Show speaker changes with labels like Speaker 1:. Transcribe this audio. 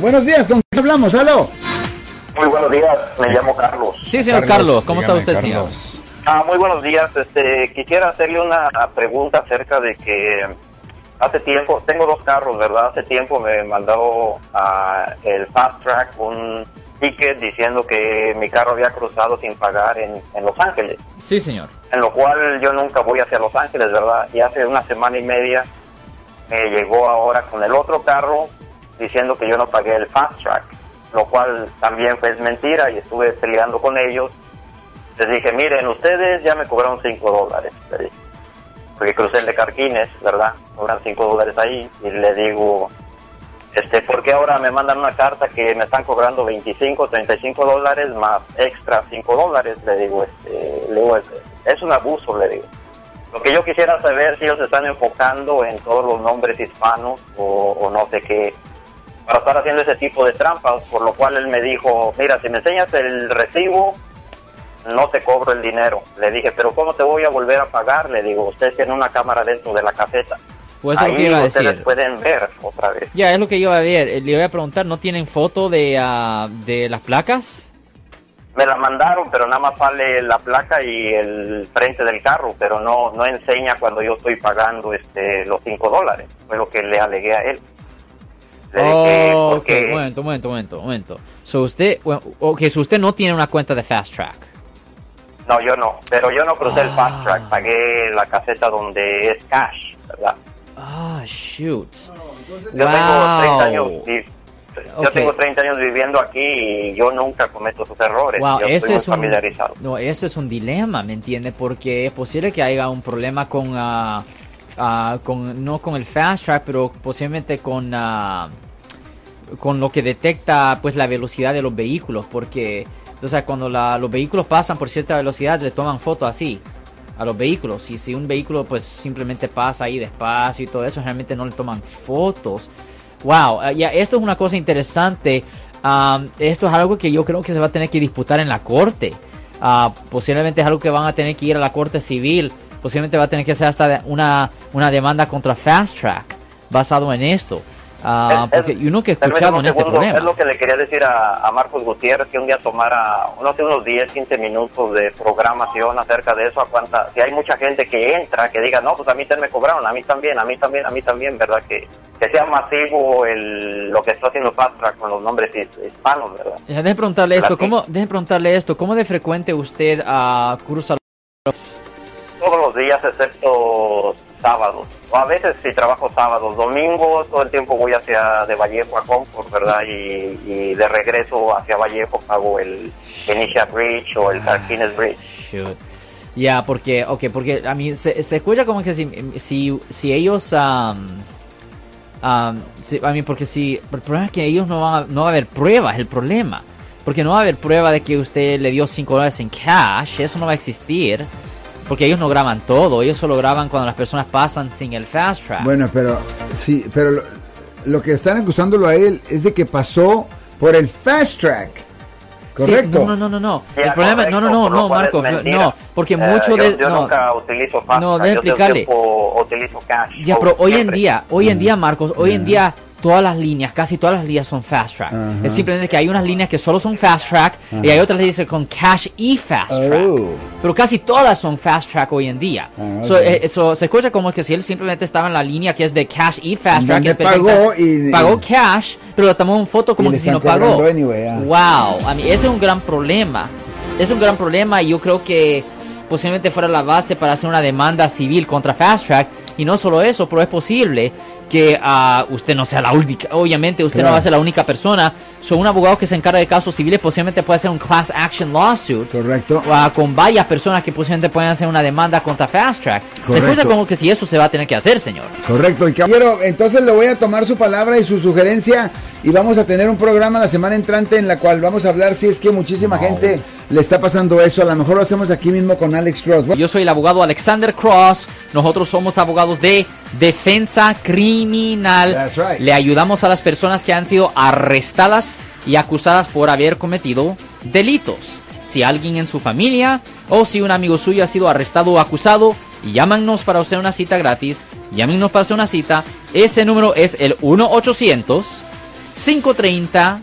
Speaker 1: Buenos días, ¿con quién hablamos? ¿Aló?
Speaker 2: Muy buenos días, me llamo Carlos.
Speaker 3: Sí, señor Carlos, ¿cómo está usted, señor?
Speaker 2: Ah, muy buenos días. Este, quisiera hacerle una pregunta acerca de que hace tiempo, tengo dos carros, ¿verdad? Hace tiempo me mandó a el Fast Track un ticket diciendo que mi carro había cruzado sin pagar en, en Los Ángeles.
Speaker 3: Sí, señor.
Speaker 2: En lo cual yo nunca voy hacia Los Ángeles, ¿verdad? Y hace una semana y media me llegó ahora con el otro carro diciendo que yo no pagué el fast track, lo cual también fue mentira y estuve peleando con ellos. Les dije, miren, ustedes ya me cobraron 5 dólares, porque crucé el de Carquines, ¿verdad? Cobran 5 dólares ahí y le digo, este, ¿por qué ahora me mandan una carta que me están cobrando 25, 35 dólares más extra 5 dólares? Le digo, este, le digo, es un abuso, le digo. Lo que yo quisiera saber si ellos están enfocando en todos los nombres hispanos o, o no sé qué, para estar haciendo ese tipo de trampas, por lo cual él me dijo, mira, si me enseñas el recibo, no te cobro el dinero. Le dije, pero ¿cómo te voy a volver a pagar? Le digo, usted tiene una cámara dentro de la caseta.
Speaker 3: Pues Ahí
Speaker 2: lo que ustedes pueden ver otra vez.
Speaker 3: Ya, es lo que iba a ver. Le voy a preguntar, ¿no tienen foto de, uh, de las placas?
Speaker 2: Me la mandaron, pero nada más sale la placa y el frente del carro, pero no no enseña cuando yo estoy pagando este los 5 dólares. Fue lo que le alegué a él.
Speaker 3: Oh, ok, momento, momento, momento, momento. So usted, bueno, okay, so usted no tiene una cuenta de Fast Track.
Speaker 2: No, yo no, pero yo no crucé el Fast Track, ah. pagué la caseta donde es cash, ¿verdad?
Speaker 3: Ah, shoot.
Speaker 2: Yo tengo 30 años, yo tengo 30 años viviendo aquí y yo nunca cometo esos errores.
Speaker 3: Wow,
Speaker 2: yo
Speaker 3: ese es
Speaker 2: un,
Speaker 3: No, ese es un dilema, ¿me entiende? Porque es posible que haya un problema con... Uh, Ah, con, no con el fast track, pero posiblemente con, uh, con lo que detecta pues la velocidad de los vehículos, porque o cuando los vehículos pasan por cierta velocidad le toman fotos así a los vehículos y si un vehículo pues simplemente pasa ahí despacio y todo eso realmente no le toman fotos. Wow, ah, ya esto es una cosa interesante. esto es algo que yo creo que se va a tener que disputar en la corte. posiblemente es algo que van a tener que ir a la corte civil posiblemente va a tener que hacer hasta una, una demanda contra Fast Track basado en esto. Uh, porque uno que escuchado en este problema.
Speaker 2: Es lo que le quería decir a, Marcos Gutiérrez, que un día tomara unos, unos 10, 15 minutos de programación acerca de eso, a cuánta, si hay mucha gente que entra, que diga, no, pues a mí también me cobraron, a mí también, a mí también, a mí también, ¿verdad? Que, que sea masivo el, lo que está haciendo Fast Track con los nombres hispanos, ¿verdad?
Speaker 3: Deje preguntarle esto, ¿cómo, deje preguntarle esto, ¿cómo de frecuente usted uh, cruza los
Speaker 2: días excepto sábados. O a veces sí trabajo sábados, domingos, todo el tiempo voy hacia de Vallejo a Comfort, ¿verdad? Y, de regreso hacia Vallejo pago el Inicia Bridge o el Carquines Bridge.
Speaker 3: Ya, porque, ok, porque a mí se, escucha como que si, si, si ellos... Um, a mí, porque si... El problema es que ellos no van a, no va a haber pruebas, el problema. Porque no va a haber prueba de que usted le dio 5 dólares en cash, eso no va a existir. Porque ellos no graban todo, ellos solo graban cuando las personas pasan sin el fast track.
Speaker 1: Bueno, pero sí, pero lo, que están acusándolo a él es de que pasó por el fast track. Correcto.
Speaker 3: no, no, no, no. el problema, no, no, no, no, Marco, no, porque uh, mucho
Speaker 2: de.
Speaker 3: Yo
Speaker 2: no, nunca utilizo fast
Speaker 3: No, déjame explicarle.
Speaker 2: utilizo cash.
Speaker 3: Ya, pero hoy en día, hoy en día, Marcos, hoy en día todas las líneas, casi todas las líneas son fast track. Es simplemente que hay unas líneas que solo son fast track y hay otras líneas con cash y fast track. Oh. Pero casi todas son fast track hoy en día. Ah, eh, eso se escucha como que si él simplemente estaba en la línea que es de cash y fast track. Que
Speaker 1: pagó, y,
Speaker 3: pagó cash, pero tomó una foto como que si no pagó. Wow, a mí ese es un gran problema. Es un gran problema y yo creo que posiblemente fuera la base para hacer una demanda civil contra Fast Track. Y no solo eso, pero es posible que uh, usted no sea la única, obviamente usted no va a ser la única persona. Son un abogado que se encarga de casos civiles, posiblemente puede hacer un class action lawsuit.
Speaker 1: Correcto.
Speaker 3: Uh, con varias personas que posiblemente pueden hacer una demanda contra Fast Track. Correcto. Como que si eso se va a tener que hacer, señor.
Speaker 1: Correcto. Y caballero, entonces le voy a tomar su palabra y su sugerencia y vamos a tener un programa la semana entrante en la cual vamos a hablar si es que muchísima gente le está pasando eso. A lo mejor lo hacemos aquí mismo con Alex Cross.
Speaker 3: Yo soy el abogado Alexander Cross. Nosotros somos abogados de defensa criminal. Le ayudamos a las personas que han sido arrestadas y acusadas por haber cometido delitos. Si alguien en su familia o si un amigo suyo ha sido arrestado o acusado, llámanos para hacer una cita gratis. Llámenos para hacer una cita. Ese número es el 1 800 530